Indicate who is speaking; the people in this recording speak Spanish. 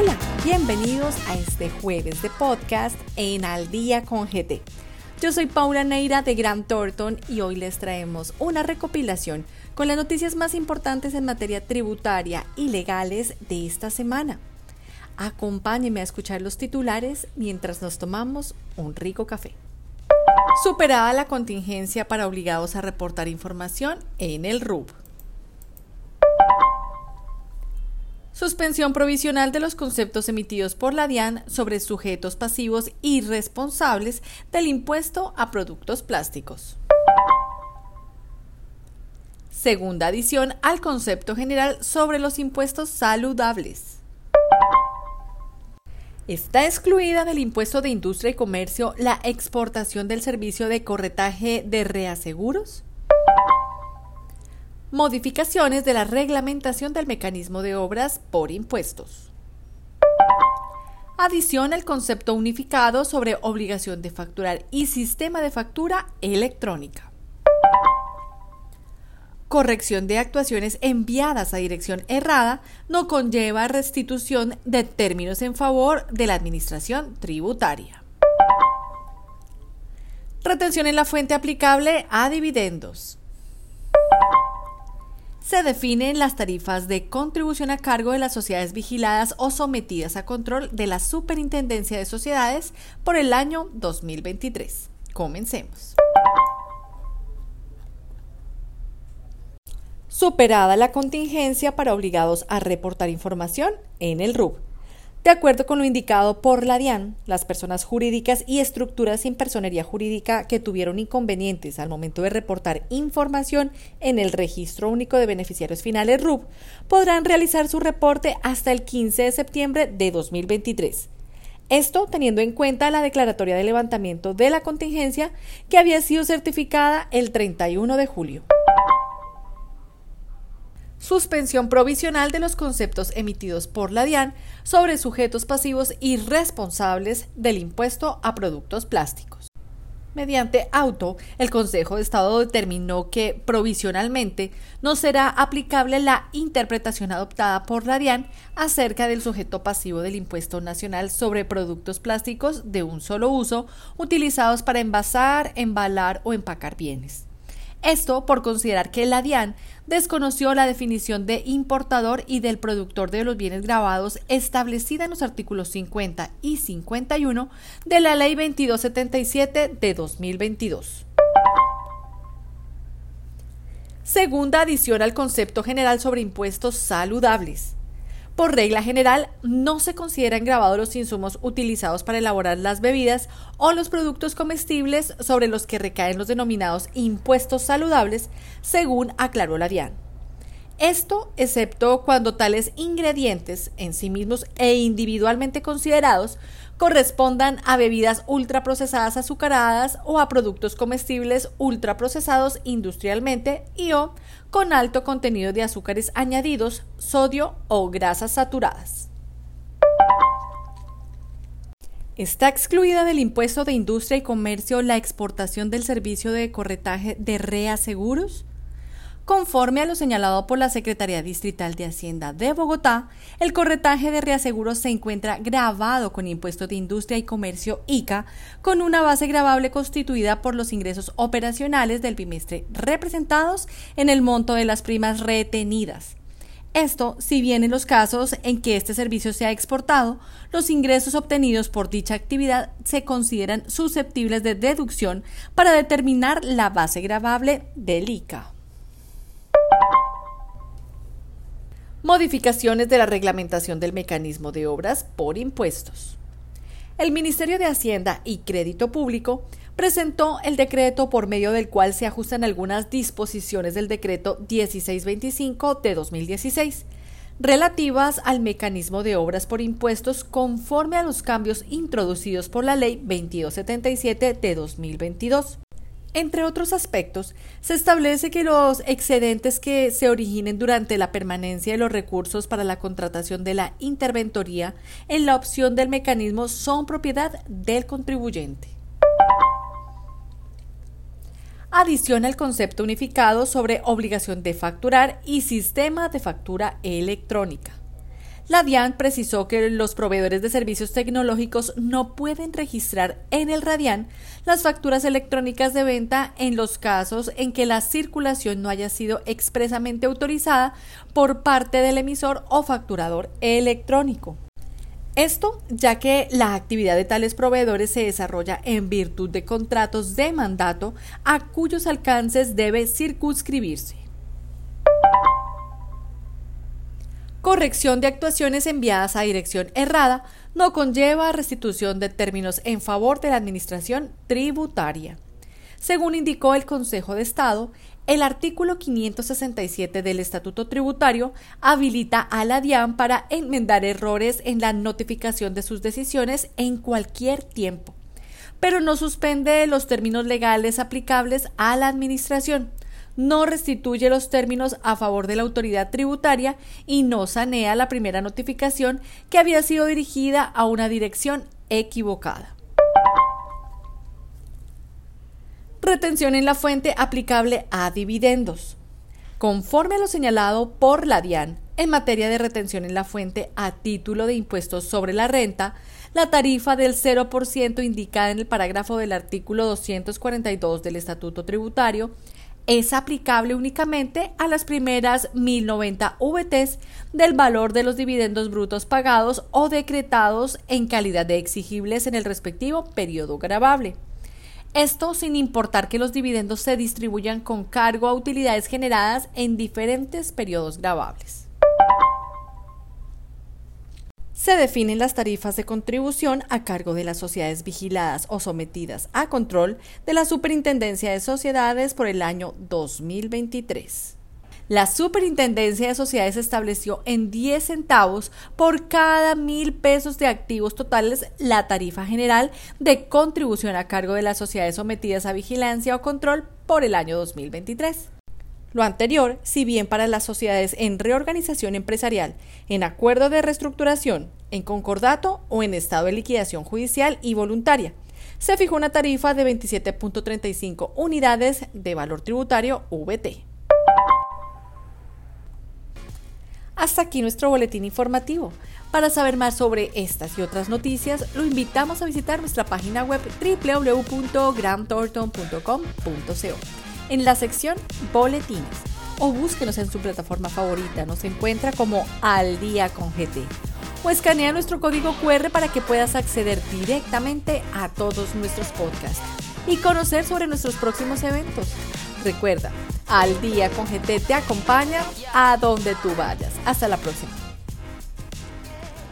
Speaker 1: Hola, bienvenidos a este jueves de podcast en Al Día con GT. Yo soy Paula Neira de Grant Thornton y hoy les traemos una recopilación con las noticias más importantes en materia tributaria y legales de esta semana. Acompáñenme a escuchar los titulares mientras nos tomamos un rico café. Superada la contingencia para obligados a reportar información en el RUB. Suspensión provisional de los conceptos emitidos por la DIAN sobre sujetos pasivos y responsables del impuesto a productos plásticos. Segunda adición al concepto general sobre los impuestos saludables. Está excluida del impuesto de industria y comercio la exportación del servicio de corretaje de reaseguros modificaciones de la reglamentación del mecanismo de obras por impuestos. Adición al concepto unificado sobre obligación de facturar y sistema de factura electrónica. Corrección de actuaciones enviadas a dirección errada no conlleva restitución de términos en favor de la administración tributaria. Retención en la fuente aplicable a dividendos se definen las tarifas de contribución a cargo de las sociedades vigiladas o sometidas a control de la Superintendencia de Sociedades por el año 2023. Comencemos. Superada la contingencia para obligados a reportar información en el RUB. De acuerdo con lo indicado por la DIAN, las personas jurídicas y estructuras sin personería jurídica que tuvieron inconvenientes al momento de reportar información en el Registro Único de Beneficiarios Finales RUB podrán realizar su reporte hasta el 15 de septiembre de 2023. Esto teniendo en cuenta la declaratoria de levantamiento de la contingencia que había sido certificada el 31 de julio suspensión provisional de los conceptos emitidos por la DIAN sobre sujetos pasivos y responsables del impuesto a productos plásticos. Mediante auto, el Consejo de Estado determinó que provisionalmente no será aplicable la interpretación adoptada por la DIAN acerca del sujeto pasivo del impuesto nacional sobre productos plásticos de un solo uso utilizados para envasar, embalar o empacar bienes. Esto por considerar que la DIAN desconoció la definición de importador y del productor de los bienes grabados establecida en los artículos 50 y 51 de la Ley 2277 de 2022. Segunda adición al concepto general sobre impuestos saludables. Por regla general, no se consideran grabados los insumos utilizados para elaborar las bebidas o los productos comestibles sobre los que recaen los denominados impuestos saludables, según aclaró la DIAN. Esto excepto cuando tales ingredientes, en sí mismos e individualmente considerados, correspondan a bebidas ultraprocesadas azucaradas o a productos comestibles ultraprocesados industrialmente y o con alto contenido de azúcares añadidos, sodio o grasas saturadas. Está excluida del impuesto de industria y comercio la exportación del servicio de corretaje de reaseguros Conforme a lo señalado por la Secretaría Distrital de Hacienda de Bogotá, el corretaje de reaseguros se encuentra grabado con impuesto de industria y comercio ICA, con una base grabable constituida por los ingresos operacionales del bimestre representados en el monto de las primas retenidas. Esto, si bien en los casos en que este servicio sea exportado, los ingresos obtenidos por dicha actividad se consideran susceptibles de deducción para determinar la base grabable del ICA. Modificaciones de la reglamentación del mecanismo de obras por impuestos. El Ministerio de Hacienda y Crédito Público presentó el decreto por medio del cual se ajustan algunas disposiciones del decreto 1625 de 2016 relativas al mecanismo de obras por impuestos conforme a los cambios introducidos por la Ley 2277 de 2022. Entre otros aspectos, se establece que los excedentes que se originen durante la permanencia de los recursos para la contratación de la interventoría en la opción del mecanismo son propiedad del contribuyente. Adiciona el concepto unificado sobre obligación de facturar y sistema de factura electrónica. La DIAN precisó que los proveedores de servicios tecnológicos no pueden registrar en el Radian las facturas electrónicas de venta en los casos en que la circulación no haya sido expresamente autorizada por parte del emisor o facturador electrónico. Esto ya que la actividad de tales proveedores se desarrolla en virtud de contratos de mandato a cuyos alcances debe circunscribirse. Corrección de actuaciones enviadas a dirección errada no conlleva restitución de términos en favor de la Administración tributaria. Según indicó el Consejo de Estado, el artículo 567 del Estatuto Tributario habilita a la DIAN para enmendar errores en la notificación de sus decisiones en cualquier tiempo, pero no suspende los términos legales aplicables a la Administración no restituye los términos a favor de la autoridad tributaria y no sanea la primera notificación que había sido dirigida a una dirección equivocada. Retención en la fuente aplicable a dividendos. Conforme a lo señalado por la DIAN en materia de retención en la fuente a título de impuestos sobre la renta, la tarifa del 0% indicada en el parágrafo del artículo 242 del Estatuto Tributario es aplicable únicamente a las primeras 1090 VTs del valor de los dividendos brutos pagados o decretados en calidad de exigibles en el respectivo periodo grabable. Esto sin importar que los dividendos se distribuyan con cargo a utilidades generadas en diferentes periodos grabables se definen las tarifas de contribución a cargo de las sociedades vigiladas o sometidas a control de la Superintendencia de Sociedades por el año 2023. La Superintendencia de Sociedades estableció en 10 centavos por cada mil pesos de activos totales la tarifa general de contribución a cargo de las sociedades sometidas a vigilancia o control por el año 2023. Lo anterior, si bien para las sociedades en reorganización empresarial, en acuerdo de reestructuración, en concordato o en estado de liquidación judicial y voluntaria, se fijó una tarifa de 27.35 unidades de valor tributario VT. Hasta aquí nuestro boletín informativo. Para saber más sobre estas y otras noticias, lo invitamos a visitar nuestra página web www.gramthornton.com.co en la sección Boletines o búsquenos en su plataforma favorita. Nos encuentra como Al Día con GT. O escanea nuestro código QR para que puedas acceder directamente a todos nuestros podcasts y conocer sobre nuestros próximos eventos. Recuerda, Al Día con GT te acompaña a donde tú vayas. Hasta la próxima.